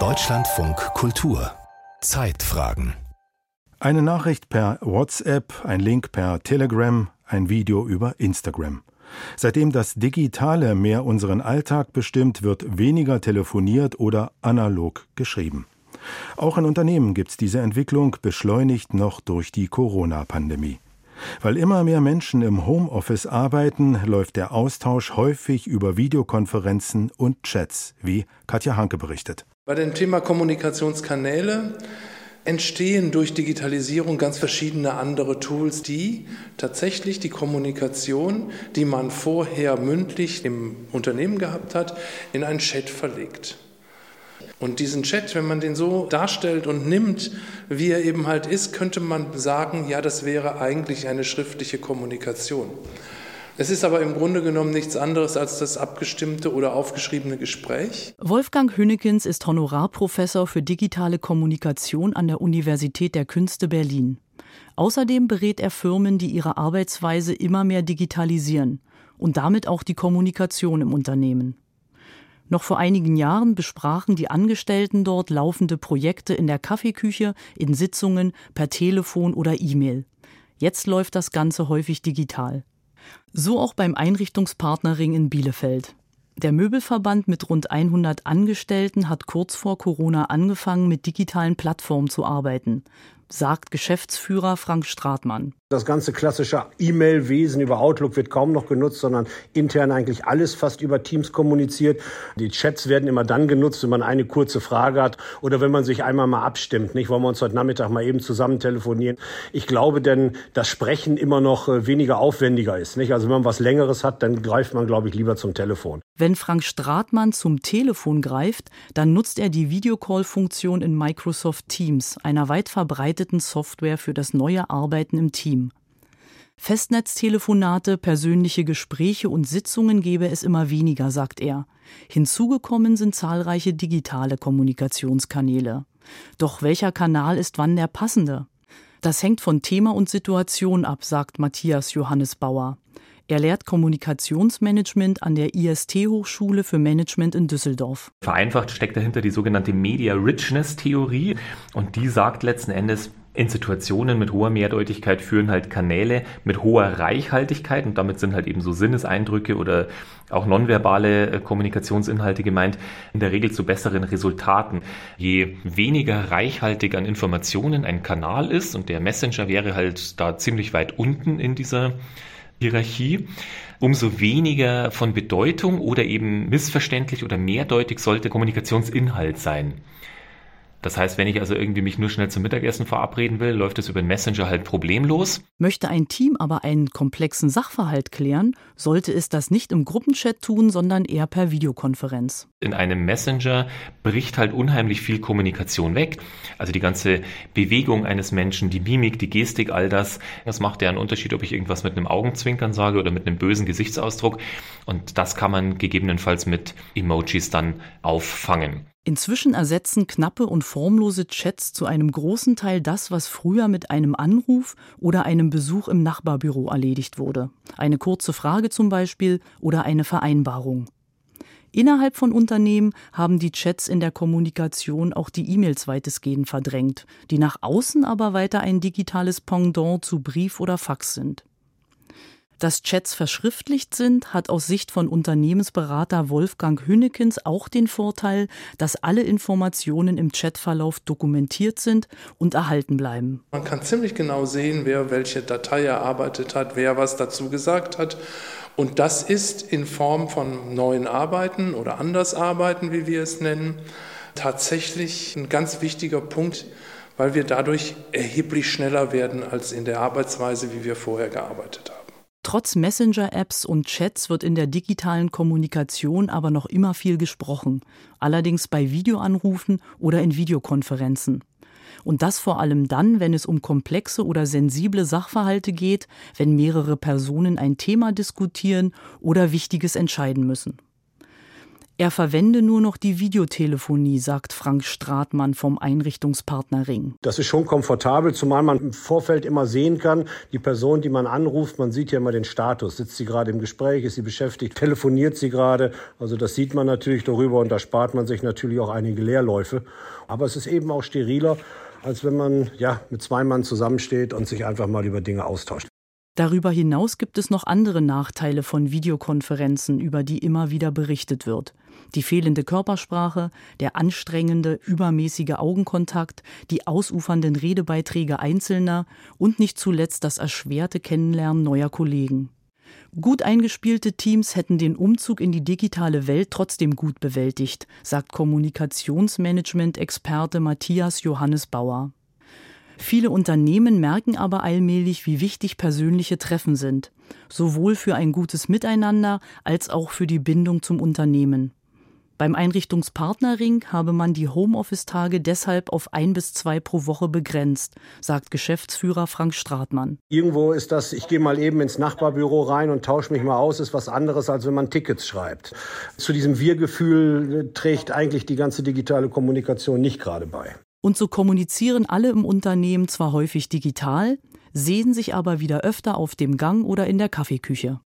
Deutschlandfunk Kultur Zeitfragen Eine Nachricht per WhatsApp, ein Link per Telegram, ein Video über Instagram. Seitdem das Digitale mehr unseren Alltag bestimmt, wird weniger telefoniert oder analog geschrieben. Auch in Unternehmen gibt es diese Entwicklung, beschleunigt noch durch die Corona-Pandemie. Weil immer mehr Menschen im Homeoffice arbeiten, läuft der Austausch häufig über Videokonferenzen und Chats, wie Katja Hanke berichtet. Bei dem Thema Kommunikationskanäle entstehen durch Digitalisierung ganz verschiedene andere Tools, die tatsächlich die Kommunikation, die man vorher mündlich im Unternehmen gehabt hat, in einen Chat verlegt. Und diesen Chat, wenn man den so darstellt und nimmt, wie er eben halt ist, könnte man sagen, ja, das wäre eigentlich eine schriftliche Kommunikation. Es ist aber im Grunde genommen nichts anderes als das abgestimmte oder aufgeschriebene Gespräch. Wolfgang Hünnekens ist Honorarprofessor für digitale Kommunikation an der Universität der Künste Berlin. Außerdem berät er Firmen, die ihre Arbeitsweise immer mehr digitalisieren und damit auch die Kommunikation im Unternehmen. Noch vor einigen Jahren besprachen die Angestellten dort laufende Projekte in der Kaffeeküche, in Sitzungen, per Telefon oder E-Mail. Jetzt läuft das Ganze häufig digital. So auch beim Einrichtungspartnerring in Bielefeld. Der Möbelverband mit rund 100 Angestellten hat kurz vor Corona angefangen, mit digitalen Plattformen zu arbeiten sagt Geschäftsführer Frank Stratmann. Das ganze klassische E-Mail-Wesen über Outlook wird kaum noch genutzt, sondern intern eigentlich alles fast über Teams kommuniziert. Die Chats werden immer dann genutzt, wenn man eine kurze Frage hat oder wenn man sich einmal mal abstimmt. Nicht, wollen wir uns heute Nachmittag mal eben zusammen telefonieren. Ich glaube denn, dass Sprechen immer noch äh, weniger aufwendiger ist. Nicht? Also wenn man was Längeres hat, dann greift man, glaube ich, lieber zum Telefon. Wenn Frank Stratmann zum Telefon greift, dann nutzt er die Videocall-Funktion in Microsoft Teams, einer weit verbreiteten Software für das neue Arbeiten im Team. Festnetztelefonate, persönliche Gespräche und Sitzungen gebe es immer weniger, sagt er. Hinzugekommen sind zahlreiche digitale Kommunikationskanäle. Doch welcher Kanal ist wann der passende? Das hängt von Thema und Situation ab, sagt Matthias Johannes Bauer. Er lehrt Kommunikationsmanagement an der IST-Hochschule für Management in Düsseldorf. Vereinfacht steckt dahinter die sogenannte Media Richness Theorie und die sagt letzten Endes, in Situationen mit hoher Mehrdeutigkeit führen halt Kanäle mit hoher Reichhaltigkeit und damit sind halt eben so Sinneseindrücke oder auch nonverbale äh, Kommunikationsinhalte gemeint, in der Regel zu besseren Resultaten. Je weniger reichhaltig an Informationen ein Kanal ist und der Messenger wäre halt da ziemlich weit unten in dieser Hierarchie, umso weniger von Bedeutung oder eben missverständlich oder mehrdeutig sollte Kommunikationsinhalt sein. Das heißt, wenn ich also irgendwie mich nur schnell zum Mittagessen verabreden will, läuft es über den Messenger halt problemlos. Möchte ein Team aber einen komplexen Sachverhalt klären, sollte es das nicht im Gruppenchat tun, sondern eher per Videokonferenz. In einem Messenger bricht halt unheimlich viel Kommunikation weg. Also die ganze Bewegung eines Menschen, die Mimik, die Gestik, all das, das macht ja einen Unterschied, ob ich irgendwas mit einem Augenzwinkern sage oder mit einem bösen Gesichtsausdruck. Und das kann man gegebenenfalls mit Emojis dann auffangen. Inzwischen ersetzen knappe und formlose Chats zu einem großen Teil das, was früher mit einem Anruf oder einem Besuch im Nachbarbüro erledigt wurde. Eine kurze Frage zum Beispiel oder eine Vereinbarung. Innerhalb von Unternehmen haben die Chats in der Kommunikation auch die E-Mails weitestgehend verdrängt, die nach außen aber weiter ein digitales Pendant zu Brief oder Fax sind. Dass Chats verschriftlicht sind, hat aus Sicht von Unternehmensberater Wolfgang Hünnekens auch den Vorteil, dass alle Informationen im Chatverlauf dokumentiert sind und erhalten bleiben. Man kann ziemlich genau sehen, wer welche Datei erarbeitet hat, wer was dazu gesagt hat. Und das ist in Form von neuen Arbeiten oder Andersarbeiten, wie wir es nennen, tatsächlich ein ganz wichtiger Punkt, weil wir dadurch erheblich schneller werden als in der Arbeitsweise, wie wir vorher gearbeitet haben. Trotz Messenger-Apps und Chats wird in der digitalen Kommunikation aber noch immer viel gesprochen, allerdings bei Videoanrufen oder in Videokonferenzen. Und das vor allem dann, wenn es um komplexe oder sensible Sachverhalte geht, wenn mehrere Personen ein Thema diskutieren oder Wichtiges entscheiden müssen. Er verwende nur noch die Videotelefonie, sagt Frank Stratmann vom Einrichtungspartner Ring. Das ist schon komfortabel, zumal man im Vorfeld immer sehen kann, die Person, die man anruft, man sieht ja immer den Status. Sitzt sie gerade im Gespräch, ist sie beschäftigt, telefoniert sie gerade. Also das sieht man natürlich darüber und da spart man sich natürlich auch einige Leerläufe. Aber es ist eben auch steriler, als wenn man ja mit zwei Mann zusammensteht und sich einfach mal über Dinge austauscht. Darüber hinaus gibt es noch andere Nachteile von Videokonferenzen, über die immer wieder berichtet wird. Die fehlende Körpersprache, der anstrengende, übermäßige Augenkontakt, die ausufernden Redebeiträge Einzelner und nicht zuletzt das erschwerte Kennenlernen neuer Kollegen. Gut eingespielte Teams hätten den Umzug in die digitale Welt trotzdem gut bewältigt, sagt Kommunikationsmanagement-Experte Matthias Johannes Bauer. Viele Unternehmen merken aber allmählich, wie wichtig persönliche Treffen sind, sowohl für ein gutes Miteinander als auch für die Bindung zum Unternehmen. Beim Einrichtungspartnerring habe man die Homeoffice-Tage deshalb auf ein bis zwei pro Woche begrenzt, sagt Geschäftsführer Frank Stratmann. Irgendwo ist das, ich gehe mal eben ins Nachbarbüro rein und tausche mich mal aus, ist was anderes, als wenn man Tickets schreibt. Zu diesem Wir-Gefühl trägt eigentlich die ganze digitale Kommunikation nicht gerade bei. Und so kommunizieren alle im Unternehmen zwar häufig digital, sehen sich aber wieder öfter auf dem Gang oder in der Kaffeeküche.